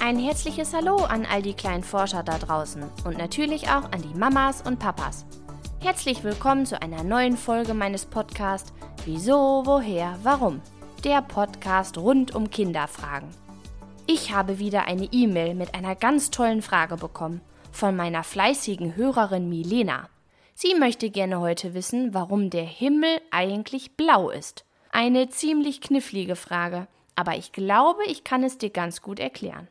Ein herzliches Hallo an all die kleinen Forscher da draußen und natürlich auch an die Mamas und Papas. Herzlich willkommen zu einer neuen Folge meines Podcasts Wieso, woher, warum? Der Podcast rund um Kinderfragen. Ich habe wieder eine E-Mail mit einer ganz tollen Frage bekommen von meiner fleißigen Hörerin Milena. Sie möchte gerne heute wissen, warum der Himmel eigentlich blau ist. Eine ziemlich knifflige Frage, aber ich glaube, ich kann es dir ganz gut erklären.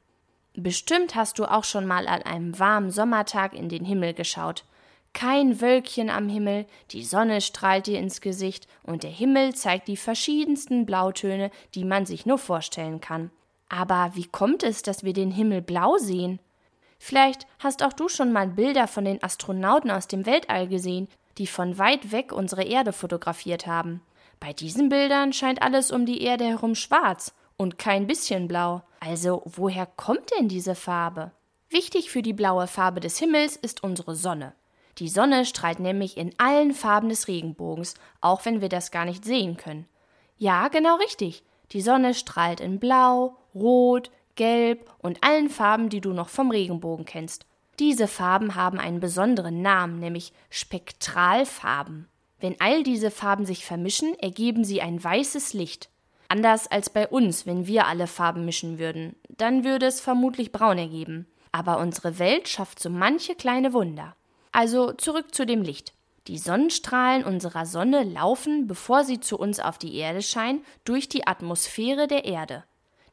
Bestimmt hast du auch schon mal an einem warmen Sommertag in den Himmel geschaut. Kein Wölkchen am Himmel, die Sonne strahlt dir ins Gesicht und der Himmel zeigt die verschiedensten Blautöne, die man sich nur vorstellen kann. Aber wie kommt es, dass wir den Himmel blau sehen? Vielleicht hast auch du schon mal Bilder von den Astronauten aus dem Weltall gesehen, die von weit weg unsere Erde fotografiert haben. Bei diesen Bildern scheint alles um die Erde herum schwarz und kein bisschen blau. Also woher kommt denn diese Farbe? Wichtig für die blaue Farbe des Himmels ist unsere Sonne. Die Sonne strahlt nämlich in allen Farben des Regenbogens, auch wenn wir das gar nicht sehen können. Ja, genau richtig. Die Sonne strahlt in Blau, Rot, Gelb und allen Farben, die du noch vom Regenbogen kennst. Diese Farben haben einen besonderen Namen, nämlich Spektralfarben. Wenn all diese Farben sich vermischen, ergeben sie ein weißes Licht. Anders als bei uns, wenn wir alle Farben mischen würden. Dann würde es vermutlich braun ergeben. Aber unsere Welt schafft so manche kleine Wunder. Also zurück zu dem Licht. Die Sonnenstrahlen unserer Sonne laufen, bevor sie zu uns auf die Erde scheinen, durch die Atmosphäre der Erde.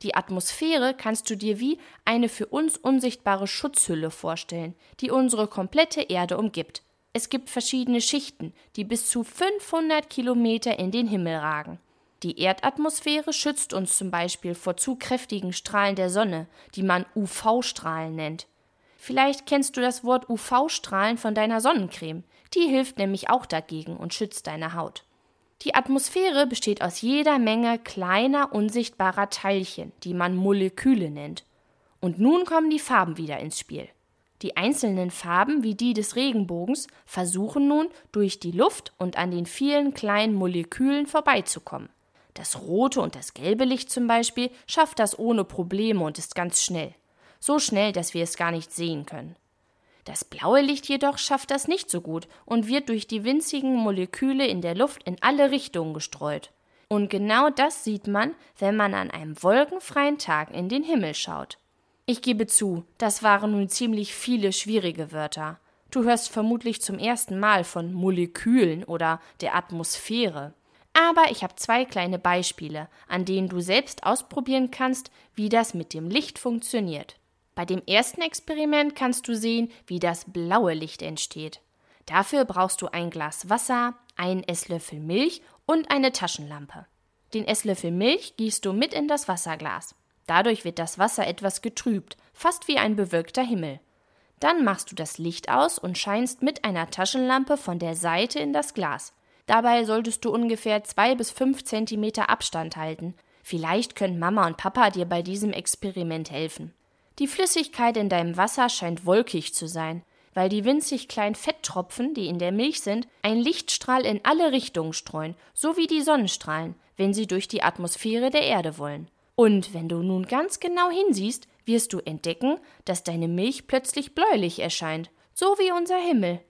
Die Atmosphäre kannst du dir wie eine für uns unsichtbare Schutzhülle vorstellen, die unsere komplette Erde umgibt. Es gibt verschiedene Schichten, die bis zu 500 Kilometer in den Himmel ragen. Die Erdatmosphäre schützt uns zum Beispiel vor zu kräftigen Strahlen der Sonne, die man UV-Strahlen nennt. Vielleicht kennst du das Wort UV-Strahlen von deiner Sonnencreme. Die hilft nämlich auch dagegen und schützt deine Haut. Die Atmosphäre besteht aus jeder Menge kleiner, unsichtbarer Teilchen, die man Moleküle nennt. Und nun kommen die Farben wieder ins Spiel. Die einzelnen Farben, wie die des Regenbogens, versuchen nun durch die Luft und an den vielen kleinen Molekülen vorbeizukommen. Das rote und das gelbe Licht zum Beispiel schafft das ohne Probleme und ist ganz schnell. So schnell, dass wir es gar nicht sehen können. Das blaue Licht jedoch schafft das nicht so gut und wird durch die winzigen Moleküle in der Luft in alle Richtungen gestreut. Und genau das sieht man, wenn man an einem wolkenfreien Tag in den Himmel schaut. Ich gebe zu, das waren nun ziemlich viele schwierige Wörter. Du hörst vermutlich zum ersten Mal von Molekülen oder der Atmosphäre. Aber ich habe zwei kleine Beispiele, an denen du selbst ausprobieren kannst, wie das mit dem Licht funktioniert. Bei dem ersten Experiment kannst du sehen, wie das blaue Licht entsteht. Dafür brauchst du ein Glas Wasser, einen Esslöffel Milch und eine Taschenlampe. Den Esslöffel Milch gießt du mit in das Wasserglas. Dadurch wird das Wasser etwas getrübt, fast wie ein bewölkter Himmel. Dann machst du das Licht aus und scheinst mit einer Taschenlampe von der Seite in das Glas. Dabei solltest du ungefähr zwei bis fünf Zentimeter Abstand halten. Vielleicht können Mama und Papa dir bei diesem Experiment helfen. Die Flüssigkeit in deinem Wasser scheint wolkig zu sein, weil die winzig kleinen Fetttropfen, die in der Milch sind, einen Lichtstrahl in alle Richtungen streuen, so wie die Sonnenstrahlen, wenn sie durch die Atmosphäre der Erde wollen. Und wenn du nun ganz genau hinsiehst, wirst du entdecken, dass deine Milch plötzlich bläulich erscheint, so wie unser Himmel.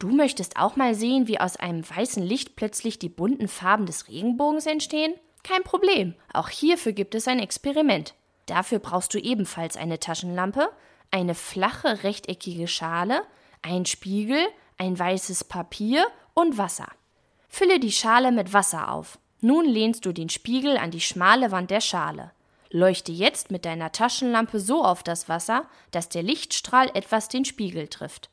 Du möchtest auch mal sehen, wie aus einem weißen Licht plötzlich die bunten Farben des Regenbogens entstehen? Kein Problem, auch hierfür gibt es ein Experiment. Dafür brauchst du ebenfalls eine Taschenlampe, eine flache rechteckige Schale, einen Spiegel, ein weißes Papier und Wasser. Fülle die Schale mit Wasser auf. Nun lehnst du den Spiegel an die schmale Wand der Schale. Leuchte jetzt mit deiner Taschenlampe so auf das Wasser, dass der Lichtstrahl etwas den Spiegel trifft.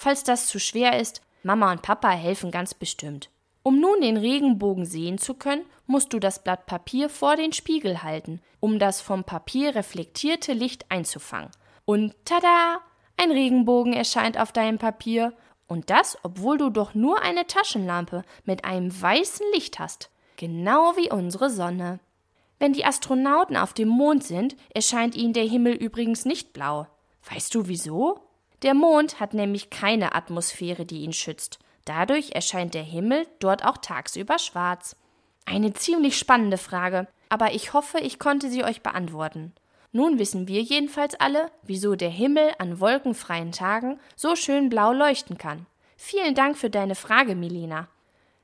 Falls das zu schwer ist, Mama und Papa helfen ganz bestimmt. Um nun den Regenbogen sehen zu können, musst du das Blatt Papier vor den Spiegel halten, um das vom Papier reflektierte Licht einzufangen. Und tada! Ein Regenbogen erscheint auf deinem Papier. Und das, obwohl du doch nur eine Taschenlampe mit einem weißen Licht hast. Genau wie unsere Sonne. Wenn die Astronauten auf dem Mond sind, erscheint ihnen der Himmel übrigens nicht blau. Weißt du wieso? Der Mond hat nämlich keine Atmosphäre, die ihn schützt. Dadurch erscheint der Himmel dort auch tagsüber schwarz. Eine ziemlich spannende Frage, aber ich hoffe, ich konnte sie euch beantworten. Nun wissen wir jedenfalls alle, wieso der Himmel an wolkenfreien Tagen so schön blau leuchten kann. Vielen Dank für deine Frage, Milena.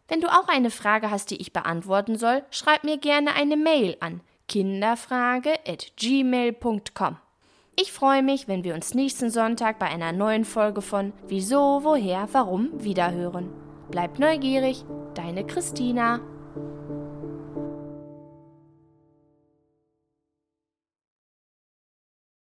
Wenn du auch eine Frage hast, die ich beantworten soll, schreib mir gerne eine Mail an kinderfrage@gmail.com. Ich freue mich, wenn wir uns nächsten Sonntag bei einer neuen Folge von Wieso, woher, warum wiederhören. Bleib neugierig, deine Christina.